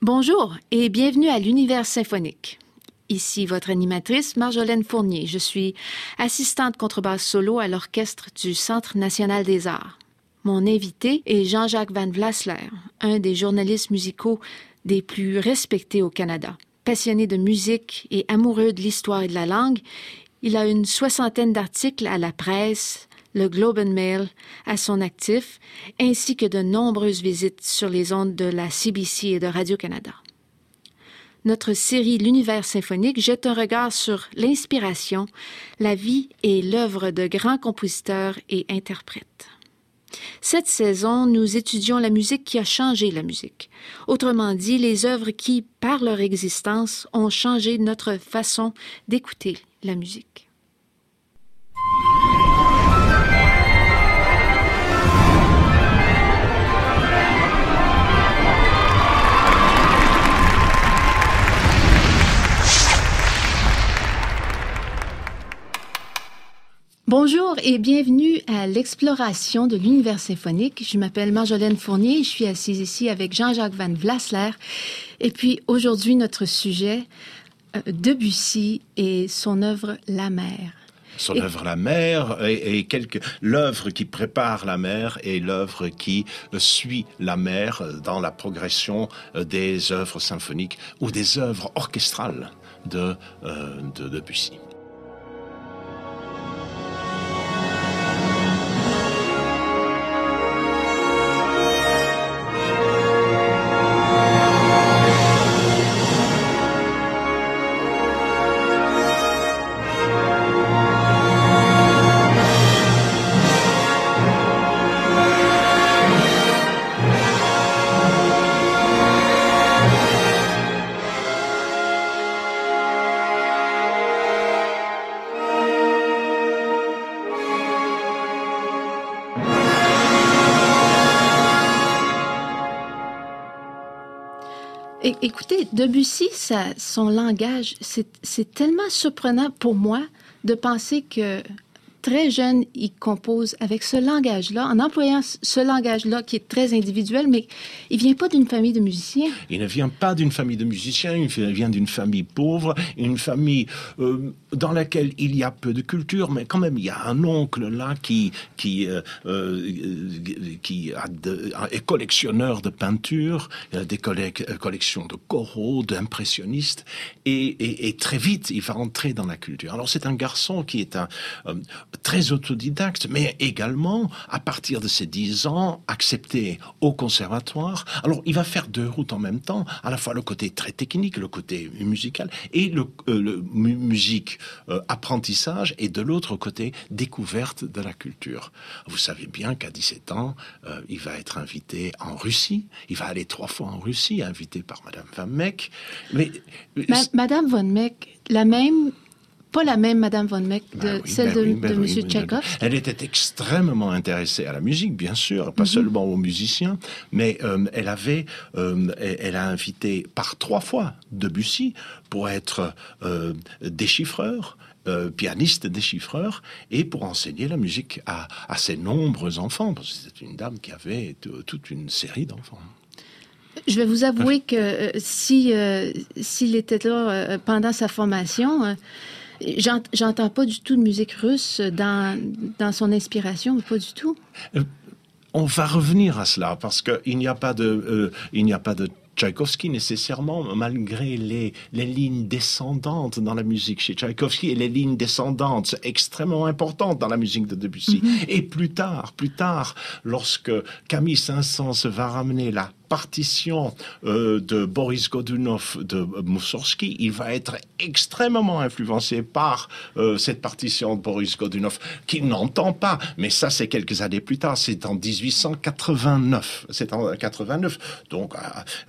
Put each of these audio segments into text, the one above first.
Bonjour et bienvenue à l'Univers symphonique. Ici votre animatrice Marjolaine Fournier. Je suis assistante contrebasse solo à l'orchestre du Centre national des arts. Mon invité est Jean-Jacques Van Vlasler, un des journalistes musicaux des plus respectés au Canada. Passionné de musique et amoureux de l'histoire et de la langue, il a une soixantaine d'articles à la presse, le Globe and Mail à son actif, ainsi que de nombreuses visites sur les ondes de la CBC et de Radio-Canada. Notre série L'univers symphonique jette un regard sur l'inspiration, la vie et l'œuvre de grands compositeurs et interprètes. Cette saison, nous étudions la musique qui a changé la musique. Autrement dit, les œuvres qui, par leur existence, ont changé notre façon d'écouter la musique. Et bienvenue à l'exploration de l'univers symphonique. Je m'appelle Marjolaine Fournier, je suis assise ici avec Jean-Jacques Van Vlasler. Et puis aujourd'hui, notre sujet, euh, Debussy et son œuvre La mer. Son œuvre La mer et, quelque l'œuvre qui prépare la mer et l'œuvre qui suit la mer dans la progression euh, des œuvres symphoniques ou des œuvres orchestrales de, euh, de Debussy. Écoutez, Debussy, ça, son langage, c'est tellement surprenant pour moi de penser que très jeune, il compose avec ce langage-là, en employant ce langage-là qui est très individuel, mais il vient pas d'une famille de musiciens. Il ne vient pas d'une famille de musiciens, il vient d'une famille pauvre, une famille euh, dans laquelle il y a peu de culture, mais quand même il y a un oncle là qui qui euh, euh, est collectionneur de peintures, des collections de coraux, d'impressionnistes, et, et, très vite il va rentrer dans la culture. Alors c'est un garçon qui est un très autodidacte, mais également, à partir de ses 10 ans, accepté au conservatoire. Alors, il va faire deux routes en même temps, à la fois le côté très technique, le côté musical, et le, euh, musique euh, apprentissage, et de l'autre côté, découverte de la culture. Vous savez bien qu'à 17 ans, euh, il va être invité en Russie. Il va aller trois fois en Russie, invité par Madame Van Meck. Mais, Madame Van Meck, la même pas la même Madame von Meck de celle de, M. Tchekhov. Elle était extrêmement intéressée à la musique, bien sûr, pas mhm. seulement aux musiciens, mais euh, elle avait, euh, elle a invité par trois fois Debussy pour être euh, déchiffreur. pianiste déchiffreur et pour enseigner la musique à, à ses nombreux enfants parce que c'était une dame qui avait toute une série d'enfants. Je vais vous avouer que si s'il était là pendant sa formation, J'entends pas du tout de musique russe dans, dans son inspiration, pas du tout. Euh, on va revenir à cela parce qu'il n'y a pas de, euh, il n'y a pas de Tchaïkovski nécessairement, malgré les, les lignes descendantes dans la musique chez Tchaïkovski et les lignes descendantes extrêmement importantes dans la musique de Debussy. Mm-hmm. Et plus tard, plus tard, lorsque Camille Saint-Saëns va ramener la partition euh, de Boris Godunov de Moussorski, il va être extrêmement influencé par euh, cette partition de Boris Godunov, qu'il n'entend pas. Mais ça, c'est quelques années plus tard. C'est en 1889. C'est en 89. Donc,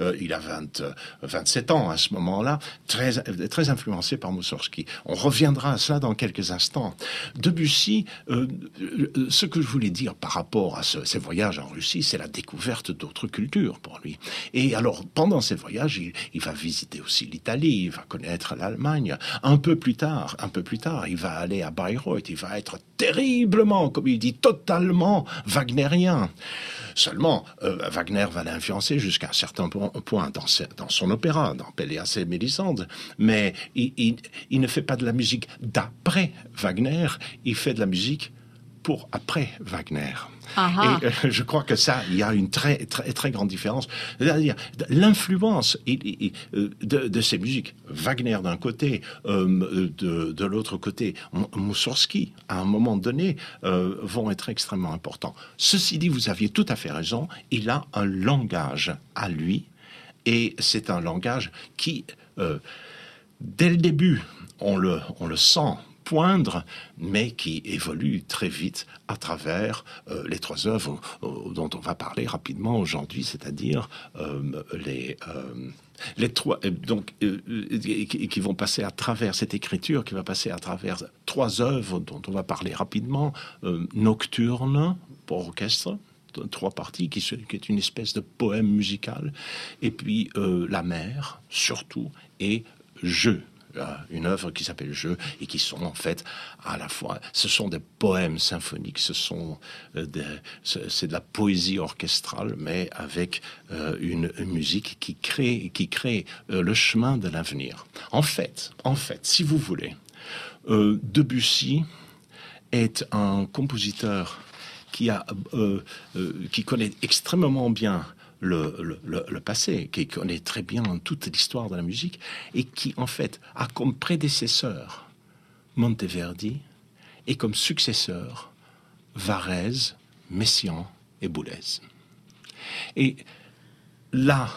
euh, il a 20, 27 ans à ce moment-là, très, très influencé par Moussorski. On reviendra à cela dans quelques instants. Debussy, ce que je voulais dire par rapport à ce, ces voyages en Russie, c'est la découverte d'autres cultures lui. Et alors, pendant ces voyages, il, va visiter aussi l'Italie, il va connaître l'Allemagne. Un peu plus tard, un peu plus tard, il va aller à Bayreuth, il va être terriblement, comme il dit, totalement wagnerien. Seulement, euh, Wagner va l'influencer jusqu'à un certain point dans, son opéra, dans Péléas et Mélisande, mais il ne fait pas de la musique d'après Wagner, il fait de la musique pour après Wagner. Et euh, je crois que ça, il y a une très très très grande différence. C'est-à-dire l'influence euh, de, ces musiques, Wagner d'un côté, euh, de, l'autre côté, Moussorski, à un moment donné, vont être extrêmement importants. Ceci dit, vous aviez tout à fait raison. Il a un langage à lui, et c'est un langage qui, dès le début, on le, on le sent poindre, mais qui évolue très vite à travers euh, les trois œuvres euh, dont on va parler rapidement aujourd'hui, c'est-à-dire euh, les les trois donc qui, vont passer à travers cette écriture qui va passer à travers trois œuvres dont on va parler rapidement Nocturne pour orchestre trois parties qui, qui, est une espèce de poème musical et puis La mer surtout et Jeu une œuvre qui s'appelle Jeu et qui sont en fait à la fois, ce sont des poèmes symphoniques, ce sont euh, c'est de la poésie orchestrale, mais avec euh, une, musique qui crée, qui crée euh, le chemin de l'avenir. En fait, en fait, si vous voulez, Debussy est un compositeur qui a, qui connaît extrêmement bien le, passé, qui connaît très bien toute l'histoire de la musique, et qui en fait a comme prédécesseur Monteverdi et comme successeur Varese, Messiaen et Boulez. Et là,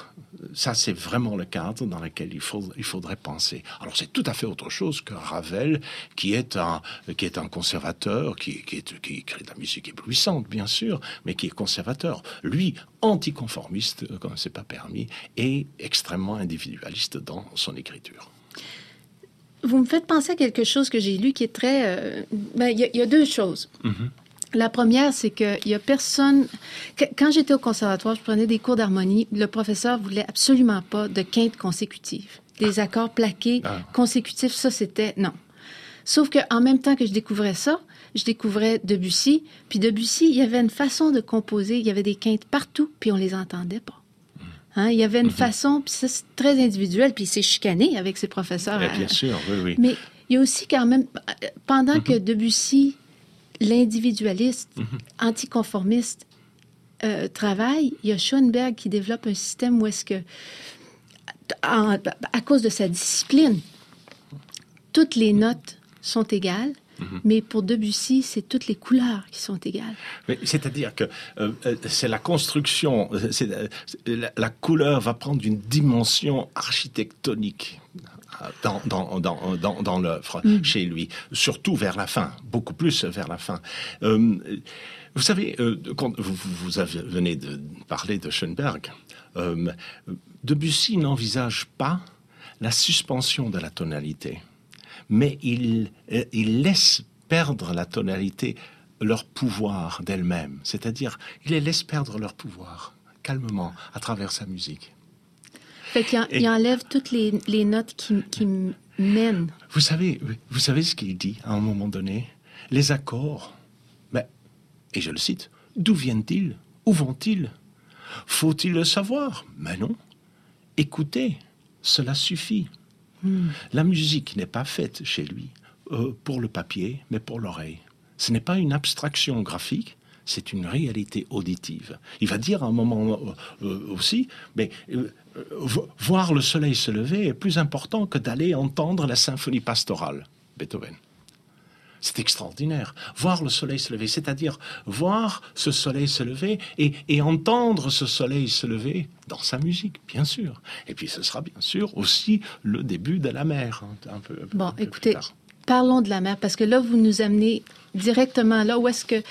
ça c'est vraiment le cadre dans lequel il, il faudrait penser. Alors c'est tout à fait autre chose que Ravel, qui est un, qui est un conservateur, qui, qui, est, qui crée de la musique éblouissante, bien sûr, mais qui est conservateur. Lui, anticonformiste, comme c'est pas permis, et extrêmement individualiste dans son écriture. Vous me faites penser à quelque chose que j'ai lu qui est très... Euh, ben, il y, a deux choses. Mm-hmm. La première, c'est qu'il y a personne. Quand j'étais au conservatoire, je prenais des cours d'harmonie. Le professeur voulait absolument pas de quintes consécutives. Des accords plaqués ah. consécutifs, ça c'était non. Sauf qu'en même temps que je découvrais ça, je découvrais Debussy. Puis Debussy, il y avait une façon de composer. Il y avait des quintes partout, puis on les entendait pas. Hein, il y avait une mm-hmm. façon, puis ça c'est très individuel, puis il s'est chicané avec ses professeurs. bien sûr, oui, oui. Mais il y a aussi quand même, pendant mm-hmm. que Debussy l'individualiste, mhm. anticonformiste euh, travaille, il y a Schoenberg qui développe un système où est-ce que, à cause de sa discipline, toutes les notes sont égales, mhm. Mais pour Debussy, c'est toutes les couleurs qui sont égales. C'est-à-dire que euh, euh, c'est la construction, la, la, couleur va prendre une dimension architectonique dans, dans, dans, dans l'œuvre mm. chez lui, surtout vers la fin, beaucoup plus vers la fin. Euh, vous savez, euh, quand vous, vous venez de parler de Schoenberg, euh, Debussy n'envisage pas la suspension de la tonalité, mais il, il laisse perdre la tonalité leur pouvoir d'elle-même, c'est-à-dire il les laisse perdre leur pouvoir calmement à travers sa musique. Fait qu'il enlève toutes les, les notes qui, qui, mènent. Vous savez, vous savez ce qu'il dit à un moment donné? Les accords, mais, et je le cite, d'où viennent-ils? Où vont-ils? Faut-il le savoir? Mais non. Écoutez, cela suffit. Hmm. La musique n'est pas faite chez lui euh, pour le papier, mais pour l'oreille. Ce n'est pas une abstraction graphique, c'est une réalité auditive. Il va dire à un moment euh, euh, aussi, mais voir le soleil se lever est plus important que d'aller entendre la symphonie pastorale, Beethoven. C'est extraordinaire. Voir le soleil se lever, c'est-à-dire voir ce soleil se lever et, entendre ce soleil se lever dans sa musique, bien sûr. Et puis ce sera bien sûr aussi le début de la mer. Hein, un peu, bon, écoutez, parlons de la mer, parce que là, vous nous amenez directement là où est-ce que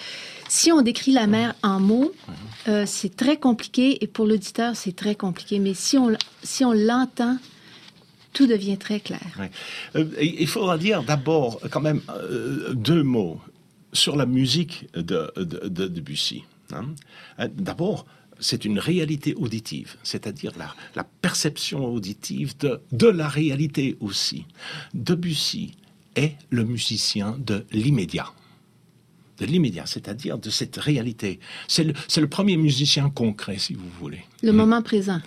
si on décrit la mer en mots, euh, c'est très compliqué et pour l'auditeur, c'est très compliqué. Mais si on, si on l'entend, tout devient très clair. Euh, il faudra dire d'abord quand même euh, deux mots sur la musique de, de, Debussy. Hein. D'abord, c'est une réalité auditive, c'est-à-dire la, la, perception auditive de, de la réalité aussi. Debussy est le musicien de l'immédiat de l'immédiat, c'est-à-dire de cette réalité. C'est le, le, premier musicien concret, si vous voulez. Le moment présent.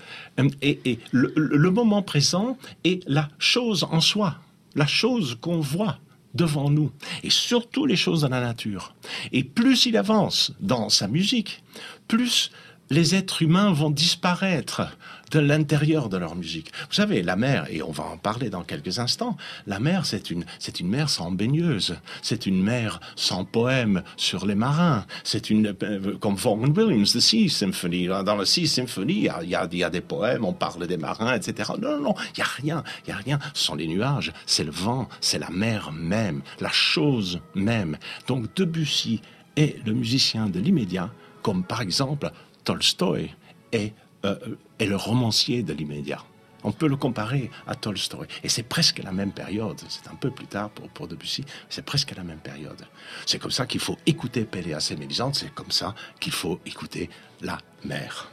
Et, et le, le, moment présent est la chose en soi, la chose qu'on voit devant nous, et surtout les choses de la nature. Et plus il avance dans sa musique, plus les êtres humains vont disparaître de l'intérieur de leur musique. Vous savez, la mer, et on va en parler dans quelques instants, la mer, c'est une, c'est une mer sans baigneuse, c'est une mer sans poème sur les marins, c'est une, euh, comme Vaughan Williams, The Sea Symphony, dans le Sea Symphony, il y a, y a, des poèmes, on parle des marins, etc. Non, non, non, il n'y a rien, il n'y a rien, ce sont les nuages, c'est le vent, c'est la mer même, la chose même. Donc Debussy est le musicien de l'immédiat, comme par exemple Tolstoï est, euh, est le romancier de l'immédiat. On peut le comparer à Tolstoï. Et c'est presque la même période. C'est un peu plus tard pour, pour Debussy. C'est presque la même période. C'est comme ça qu'il faut écouter Péléas et Mélisande. C'est comme ça qu'il faut écouter la mer.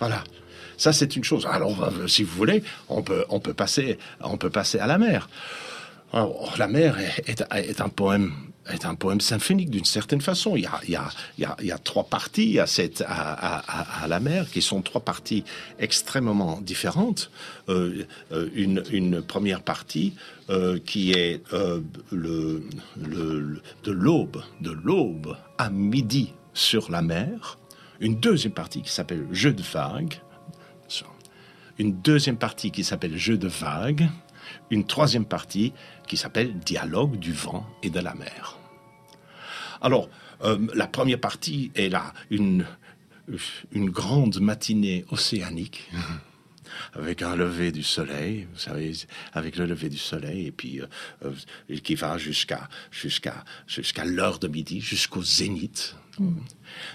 Voilà. Ça, c'est une chose. Alors, si vous voulez, on peut, on peut, passer, on peut passer à la mer. Alors, la mer est, un poème est un poème symphonique d'une certaine façon. Il y, a, il, y a, il, y a, trois parties à, cette, à, à, la mer qui sont trois parties extrêmement différentes. Euh, euh une, une, première partie euh, qui est le, le, de l'aube, de l'aube à midi sur la mer une deuxième partie qui s'appelle Jeu de vagues, une deuxième partie qui s'appelle Jeu de vagues, une troisième partie qui s'appelle Dialogue du vent et de la mer. Alors, euh, la première partie est là, une, une grande matinée océanique. avec un lever du soleil, vous savez, avec le lever du soleil, et puis euh, euh, qui va jusqu'à jusqu'à jusqu'à l'heure de midi, jusqu'au zénith. Mm.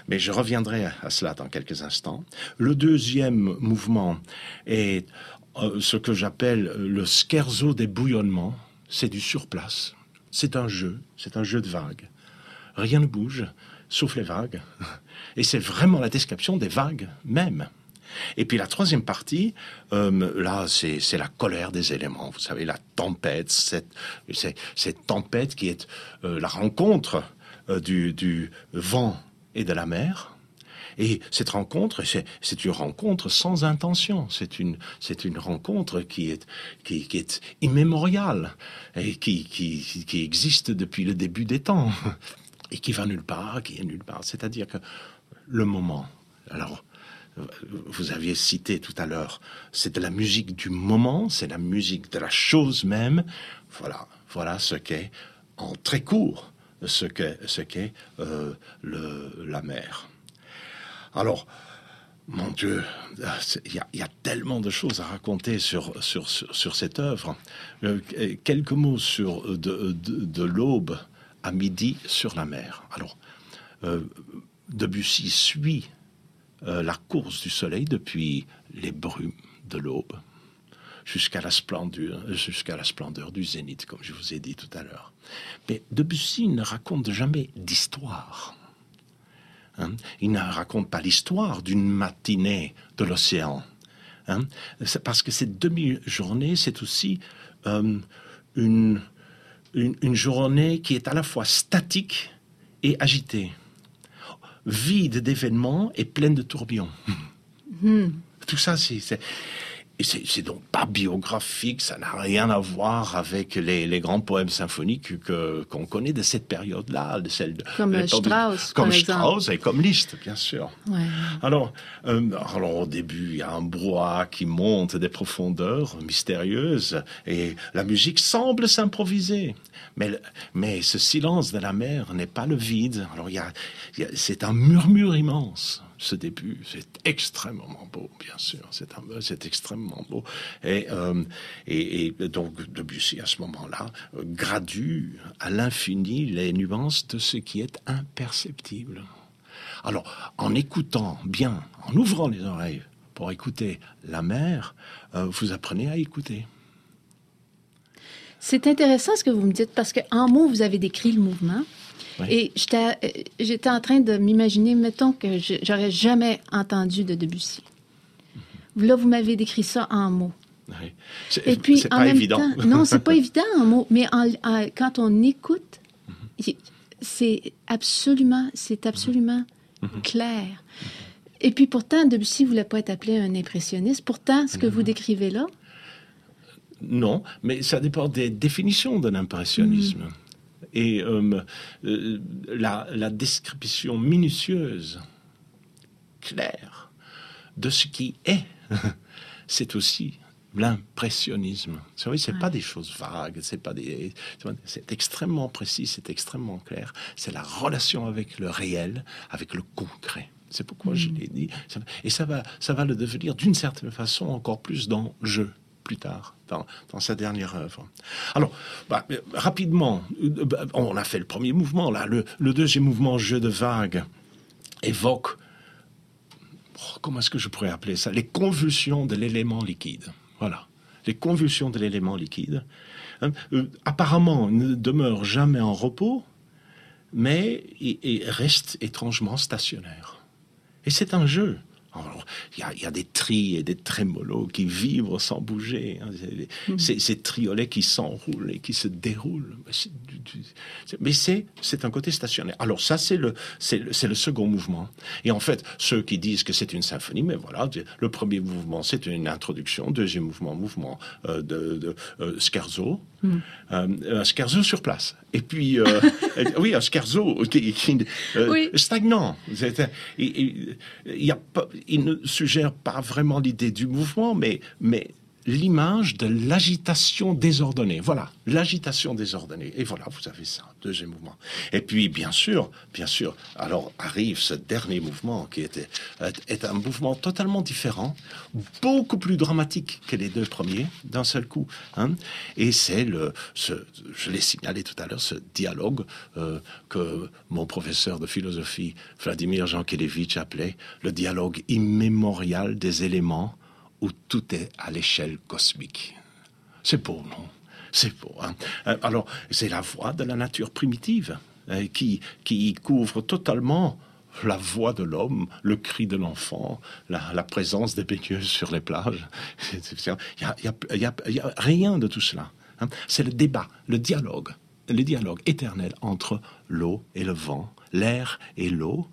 Mais je reviendrai à cela dans quelques instants. Le deuxième mouvement est euh, ce que j'appelle le scherzo des bouillonnements. C'est du surplace. C'est un jeu, c'est un jeu de vagues. Rien ne bouge, sauf les vagues. Et c'est vraiment la description des vagues même. Et puis la troisième partie, euh, là, c'est la colère des éléments. Vous savez, la tempête, cette, cette tempête qui est euh, la rencontre euh, du, vent et de la mer. Et cette rencontre, c'est une rencontre sans intention. C'est une, rencontre qui est, immémoriale et qui, qui, qui existe depuis le début des temps et qui va nulle part, qui est nulle part. C'est-à-dire que le moment. Alors, vous aviez cité tout à l'heure, c'est de la musique du moment, c'est la musique de la chose même. Voilà, voilà ce qu'est, en très court, ce qu'est, ce euh, la mer. Alors, mon Dieu, il y, a tellement de choses à raconter sur, sur, sur, cette œuvre. Euh, quelques mots sur de, de, de l'aube à midi sur la mer. Alors, euh, Debussy suit euh, la course du soleil depuis les brumes de l'aube jusqu'à la splendeur, du zénith, comme je vous ai dit tout à l'heure. Mais Debussy ne raconte jamais d'histoire. Hein. Il ne raconte pas l'histoire d'une matinée de l'océan. Hein. parce que cette demi-journée, c'est aussi euh, une journée qui est à la fois statique et agitée vide d'événements et pleine de tourbillons. Hmm. Tout ça, c'est. Et c'est donc pas biographique, ça n'a rien à voir avec les, les grands poèmes symphoniques que qu'on connaît de cette période-là, de celle comme Strauss, comme Strauss et comme Liszt, bien sûr. Ouais. Alors, euh, alors au début, il y a un brouhaha qui monte des profondeurs mystérieuses et la musique semble s'improviser. Mais, mais ce silence de la mer n'est pas le vide. Alors, il y a, c'est un murmure immense ce début. C'est extrêmement beau, bien sûr. C'est extrêmement beau. Et, euh, et, et, donc, Debussy, à ce moment-là, gradue à l'infini les nuances de ce qui est imperceptible. Alors, en écoutant bien, en ouvrant les oreilles pour écouter la mer, euh, vous apprenez à écouter. C'est intéressant ce que vous me dites parce qu'en mots, vous avez décrit le mouvement. Et j'étais en train de m'imaginer, mettons que j'aurais jamais entendu de Debussy. Là, vous m'avez décrit ça en mots. Oui. Et puis, en pas même évident. temps, non, c'est pas évident en mots, mais quand on écoute, c'est absolument, c'est absolument mhm. clair. Et puis pourtant, Debussy ne voulait pas être appelé un impressionniste. Pourtant, ce que vous mhm. décrivez là? Non, mais ça dépend des définitions de l'impressionnisme. Mhm et euh, euh, la, description minutieuse, claire, de ce qui est, c'est aussi l'impressionnisme. C'est pas des choses vagues, c'est pas des, c'est extrêmement précis, c'est extrêmement clair. C'est la relation avec le réel, avec le concret. C'est pourquoi je mm. l'ai dit. Et ça va, ça va le devenir d'une certaine façon encore plus dans je plus tard, dans, sa dernière œuvre. Alors, bah, rapidement, euh, on a fait le premier mouvement, là. Le, deuxième mouvement, jeu de vagues, évoque, oh, comment est-ce que je pourrais appeler ça? Les convulsions de l'élément liquide. Voilà. Les convulsions de l'élément liquide. Hein, euh, apparemment, ne demeure jamais en repos, mais il reste étrangement stationnaire. Et c'est un jeu il y, a, des tris et des trémolos qui vibrent sans bouger. Hein. Mm. Ces, triolets qui s'enroulent et qui se déroulent. Mais c'est un côté stationnaire. Alors ça, c'est le, le, le second mouvement. Et en fait, ceux qui disent que c'est une symphonie, mais voilà, le premier mouvement, c'est une introduction. Deuxième mouvement, mouvement euh, de, euh, scherzo. Mm. Euh, un scherzo sur place. Et puis, oui, un scherzo qui, stagnant. Il, il, y a pas, il ne suggère pas vraiment l'idée du mouvement, mais, mais l'image de l'agitation désordonnée. Voilà, l'agitation désordonnée. Et voilà, vous avez ça, deuxième mouvement. Et puis, bien sûr, bien sûr, alors arrive ce dernier mouvement qui était, est un mouvement totalement différent, beaucoup plus dramatique que les deux premiers, d'un seul coup. Hein. Et c'est le, je l'ai signalé tout à l'heure, ce dialogue euh, que mon professeur de philosophie, Vladimir Jankélévitch, appelait le dialogue immémorial des éléments où tout est à l'échelle cosmique. C'est beau, non? C'est beau. Hein euh, Alors, c'est la voix de la nature primitive hein, qui, qui couvre totalement la voix de l'homme, le cri de l'enfant, la, présence des baigneuses sur les plages. Il n'y a, rien de tout cela. Hein. C'est le débat, le dialogue, le dialogue éternel entre l'eau et le vent, l'air et l'eau,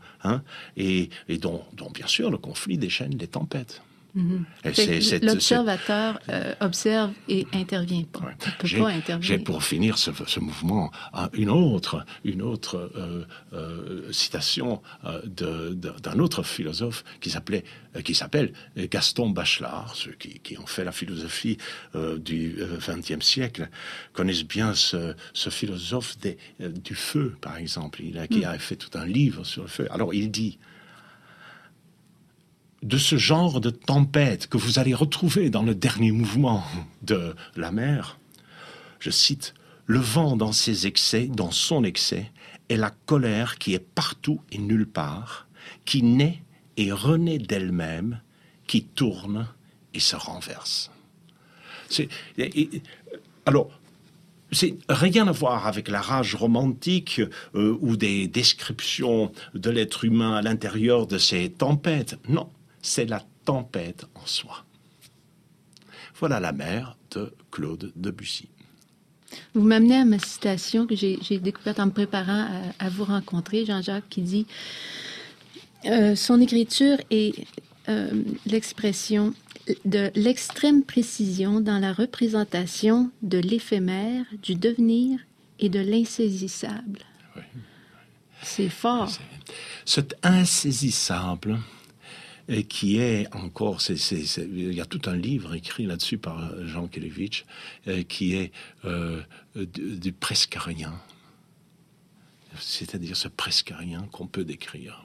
et, dont, bien sûr, le conflit déchaîne les tempêtes. Mm-hmm. L'observateur euh, observe et intervient pas. peut pas intervenir. J'ai pour finir ce, mouvement une autre, une autre euh, euh, citation d'un autre philosophe qui s'appelait, qui s'appelle Gaston Bachelard. Ceux qui, qui, ont fait la philosophie du XXe siècle connaissent bien ce, philosophe des, du feu, par exemple, il a, qui mm. a fait tout un livre sur le feu. Alors il dit de ce genre de tempête que vous allez retrouver dans le dernier mouvement de la mer. Je cite, Le vent dans ses excès, dans son excès, est la colère qui est partout et nulle part, qui naît et renaît d'elle-même, qui tourne et se renverse. alors, c'est rien à voir avec la rage romantique euh, ou des descriptions de l'être humain à l'intérieur de ces tempêtes. Non, c'est la tempête en soi. Voilà la mer de Claude Debussy. Vous m'amenez à ma citation que j'ai découverte en me préparant à, vous rencontrer, Jean-Jacques, qui dit euh, Son écriture est euh, l'expression de l'extrême précision dans la représentation de l'éphémère, du devenir et de l'insaisissable. C'est fort. Cet insaisissable et euh, qui est encore, il y a tout un livre écrit là-dessus par Jean Kelevitch, euh, qui est euh, du, presque rien. C'est-à-dire ce presque rien qu'on peut décrire.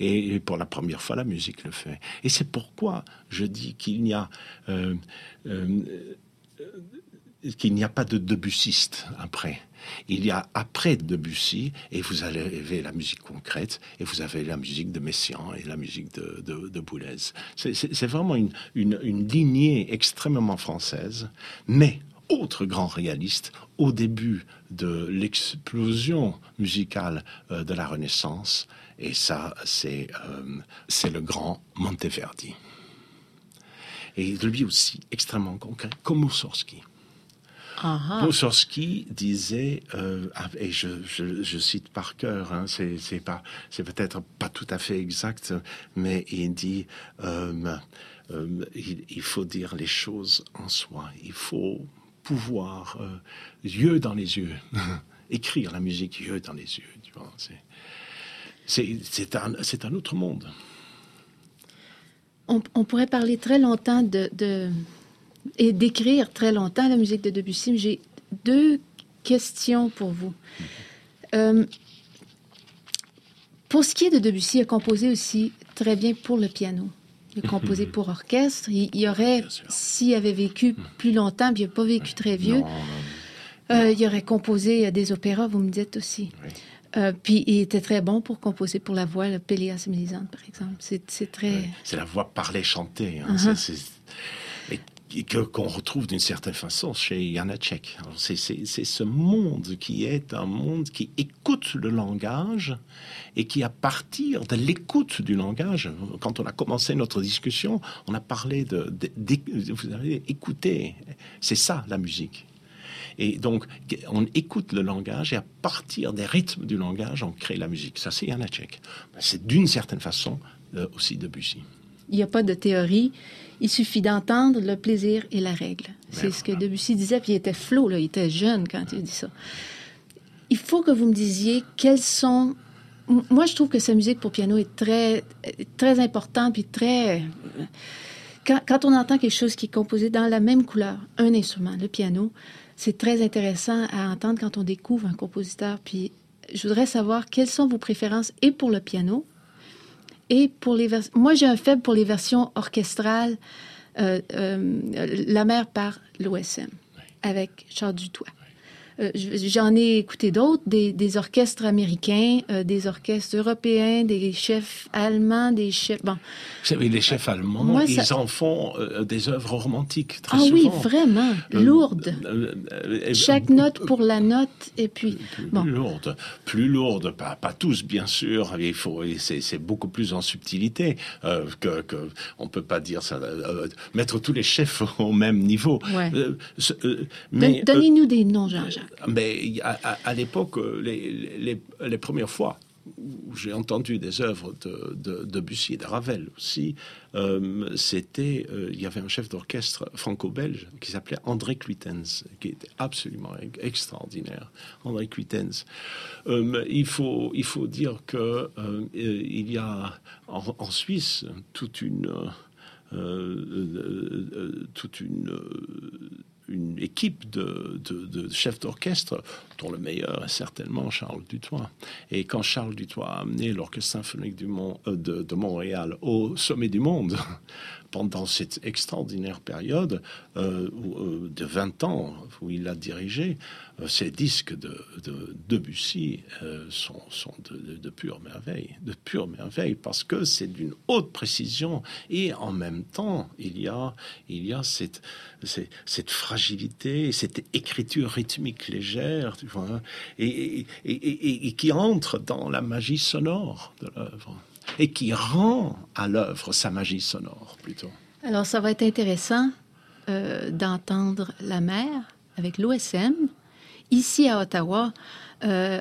Et, pour la première fois, la musique le fait. Et c'est pourquoi je dis qu'il n'y a qu'il n'y a pas de Debussiste après. Il y a après Debussy, et vous avez la musique concrète, et vous avez la musique de Messiaen et la musique de, Boulez. C'est vraiment une, lignée extrêmement française, mais autre grand réaliste, au début de l'explosion musicale euh, de la Renaissance, et ça, c'est euh, le grand Monteverdi. Et lui aussi extrêmement concret, comme. Mussorgsky disait, euh, et je, cite par cœur, hein, c'est pas, c'est peut-être pas tout à fait exact, mais il dit, euh, euh, il, faut dire les choses en soi, il faut pouvoir yeux dans les yeux, écrire la musique yeux dans les yeux. Tu vois, c'est un, un autre monde. On, on, pourrait parler très longtemps de, de et d'écrire très longtemps la musique de Debussy. J'ai deux questions pour vous. Euh, pour ce qui est de Debussy, il a composé aussi très bien pour le piano. Il a composé pour orchestre. Il, y aurait, s'il avait vécu plus longtemps, puis il n'a pas vécu très vieux, euh, il aurait composé des opéras, vous me dites aussi. Euh, puis il était très bon pour composer pour la voix, le Pélias Mélisande, par exemple. C'est très. C'est la voix parlée, chantée. Hein. Uh-huh qu'on retrouve d'une certaine façon chez Janacek. C'est ce monde qui est un monde qui écoute le langage et qui, à partir de l'écoute du langage, quand on a commencé notre discussion, on a parlé de, écouté. C'est ça la musique. Et donc, on écoute le langage et à partir des rythmes du langage, on crée la musique. Ça, c'est Janacek. C'est d'une certaine façon euh, aussi Debussy. Il n'y a pas de théorie il suffit d'entendre le plaisir et la règle. C'est ben ce que Debussy disait, puis il était flot, là, il était jeune quand il dit ça. Il faut que vous me disiez quels sont... Moi, je trouve que sa musique pour piano est très, très importante, puis très... Quand, quand, on entend quelque chose qui est composé dans la même couleur, un instrument, le piano, c'est très intéressant à entendre quand on découvre un compositeur. Puis je voudrais savoir quelles sont vos préférences et pour le piano et pour les versions. Moi, j'ai un faible pour les versions orchestrales. Euh, euh, la mer par l'OSM avec Charles Dutoit. Euh, j'en ai écouté d'autres, des, orchestres américains, euh, des orchestres européens, des chefs allemands, des chefs... Bon. Vous savez, les chefs allemands, ils en font euh, des œuvres romantiques, très ah oui, vraiment, lourdes. Chaque note pour la note, et puis... Plus, bon. lourde, plus lourde, pas, pas tous, bien sûr, il faut, c'est beaucoup plus en subtilité, que, que, on peut pas dire ça, mettre tous les chefs au même niveau. mais Donnez-nous des noms, Jean-Jacques. Mais à, l'époque, euh, les, premières fois où j'ai entendu des œuvres de, de, de Bussy et de Ravel aussi, euh, c'était, euh, il y avait un chef d'orchestre franco-belge qui s'appelait André Cluitens, qui était absolument extraordinaire. André Cluitens. il faut, il faut dire que il y a en, Suisse toute une, toute une une équipe de, chefs d'orchestre, dont le meilleur est certainement Charles Dutoit. Et quand Charles Dutoit a amené l'Orchestre symphonique du euh, de, Montréal au sommet du monde, pendant cette extraordinaire période euh, euh, de 20 ans où il a dirigé, euh, ces disques de, Debussy sont, de, pure merveille, de pure merveille, parce que c'est d'une haute précision. Et en même temps il y a, cette, fragilité, cette écriture rythmique légère, tu vois, hein, et, et qui entre dans la magie sonore de l'œuvre et qui rend à l'œuvre sa magie sonore plutôt. Alors ça va être intéressant euh, d'entendre la mer avec l'OSM. Ici à Ottawa, euh,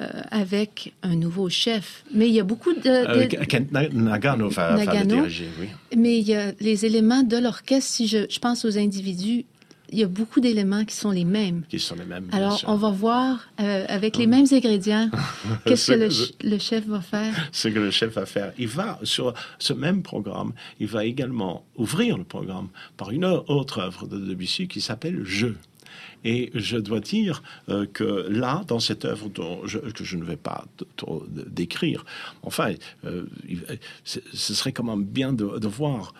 euh, avec un nouveau chef. Mais il y a beaucoup de... Euh, de- Nagano va, le diriger, oui. mais il y a les éléments de l'orchestre, si je, je pense aux individus, il y a beaucoup d'éléments qui sont les mêmes. Qui sont les mêmes. bien Alors, on va voir euh, avec les mêmes ingrédients qu'est-ce que le, chef va faire. ce que le chef va faire. Il va, sur ce même programme, il va également ouvrir le programme par une autre œuvre de Debussy qui s'appelle Jeu. Et je dois dire euh, que là, dans cette œuvre dont je, que je ne vais pas trop décrire, enfin, euh, ce serait quand même bien de, de voir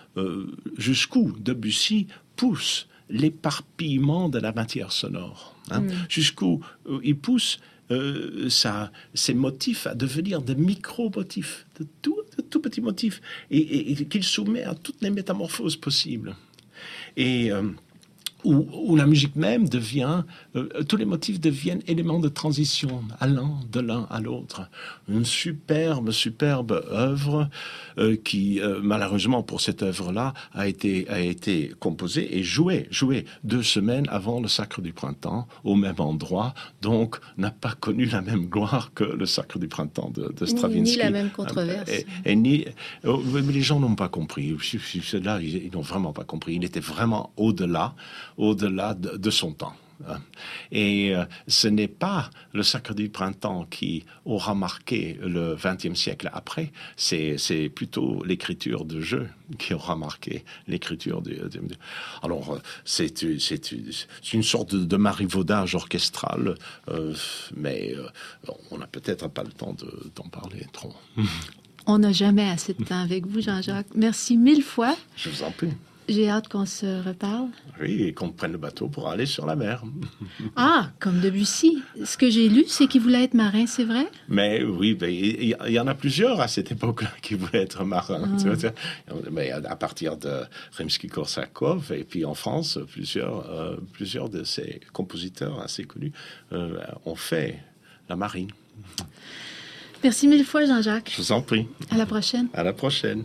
jusqu'où Debussy pousse l'éparpillement de la matière sonore, hein, jusqu'où euh, il pousse euh, ça, ces motifs à devenir des micro-motifs, de tout, de tout petits motifs, et, et- et qu'il soumet à toutes les métamorphoses possibles. Et euh, où, où la musique même devient, euh, tous les motifs deviennent éléments de transition, allant de l'un à l'autre. Une superbe, superbe œuvre euh, qui, euh, malheureusement pour cette œuvre-là, a été, a été composée et jouée, jouée deux semaines avant le Sacre du Printemps, au même endroit, donc n'a pas connu la même gloire que le Sacre du Printemps de, Stravinsky. ni la même controverse. Et, et ni, mais les gens n'ont pas compris. Ceux-là, ils, ils n'ont vraiment pas compris. Il était vraiment au-delà, au-delà de, de son temps. hein. Et euh, ce n'est pas le Sacre du Printemps qui aura marqué le XXe siècle après, c'est plutôt l'écriture de jeu qui aura marqué l'écriture du, du- Alors, euh, c'est une- sorte de, marivaudage orchestral, euh, mais euh, on n'a peut-être pas le temps de- d'en parler trop. On n'a jamais assez de temps avec vous, Jean-Jacques. Merci mille fois. Je vous en prie. J'ai hâte qu'on se reparle. Oui, et qu'on prenne le bateau pour aller sur la mer. Ah, comme Debussy. Ce que j'ai lu, c'est qu'il voulait être marin, c'est vrai? Mais oui, ben, il y, en a plusieurs à cette époque-là qui voulaient être marins. vois. Mais à partir de Rimsky-Korsakov, et puis en France, plusieurs, euh, plusieurs de ces compositeurs assez connus euh, ont fait la marine. Merci mille fois, Jean-Jacques. Je vous en prie. À la prochaine. À la prochaine.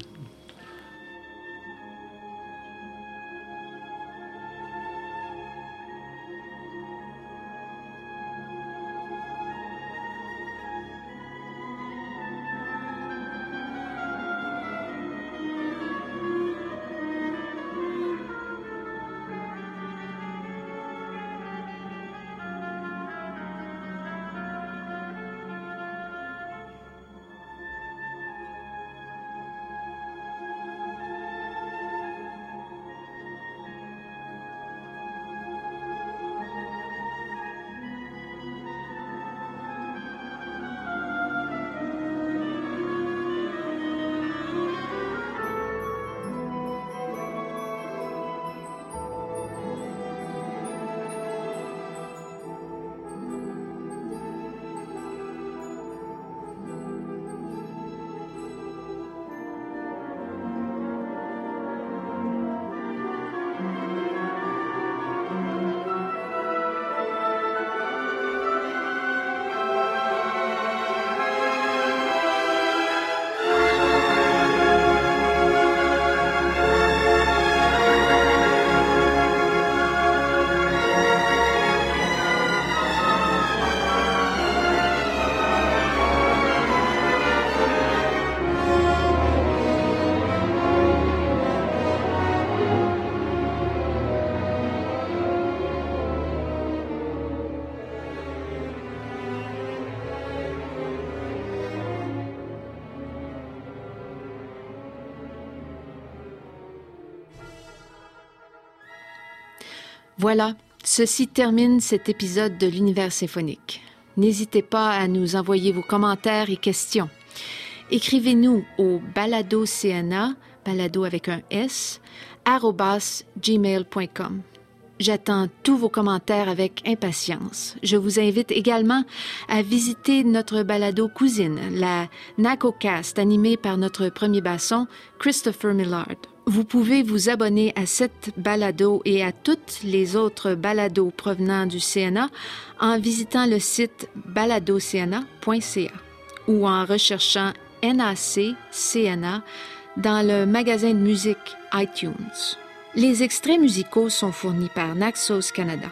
Voilà, ceci termine cet épisode de l'univers symphonique. N'hésitez pas à nous envoyer vos commentaires et questions. Écrivez-nous au balado CNA, balado avec un S, gmail.com. J'attends tous vos commentaires avec impatience. Je vous invite également à visiter notre balado cousine, la NACOcast, animée par notre premier basson, Christopher Millard. Vous pouvez vous abonner à cette balado et à toutes les autres balados provenant du CNA en visitant le site baladocna.ca ou en recherchant NAC CNA dans le magasin de musique iTunes. Les extraits musicaux sont fournis par Naxos Canada.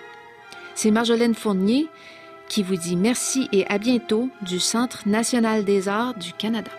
C'est Marjolaine Fournier qui vous dit merci et à bientôt du Centre national des arts du Canada.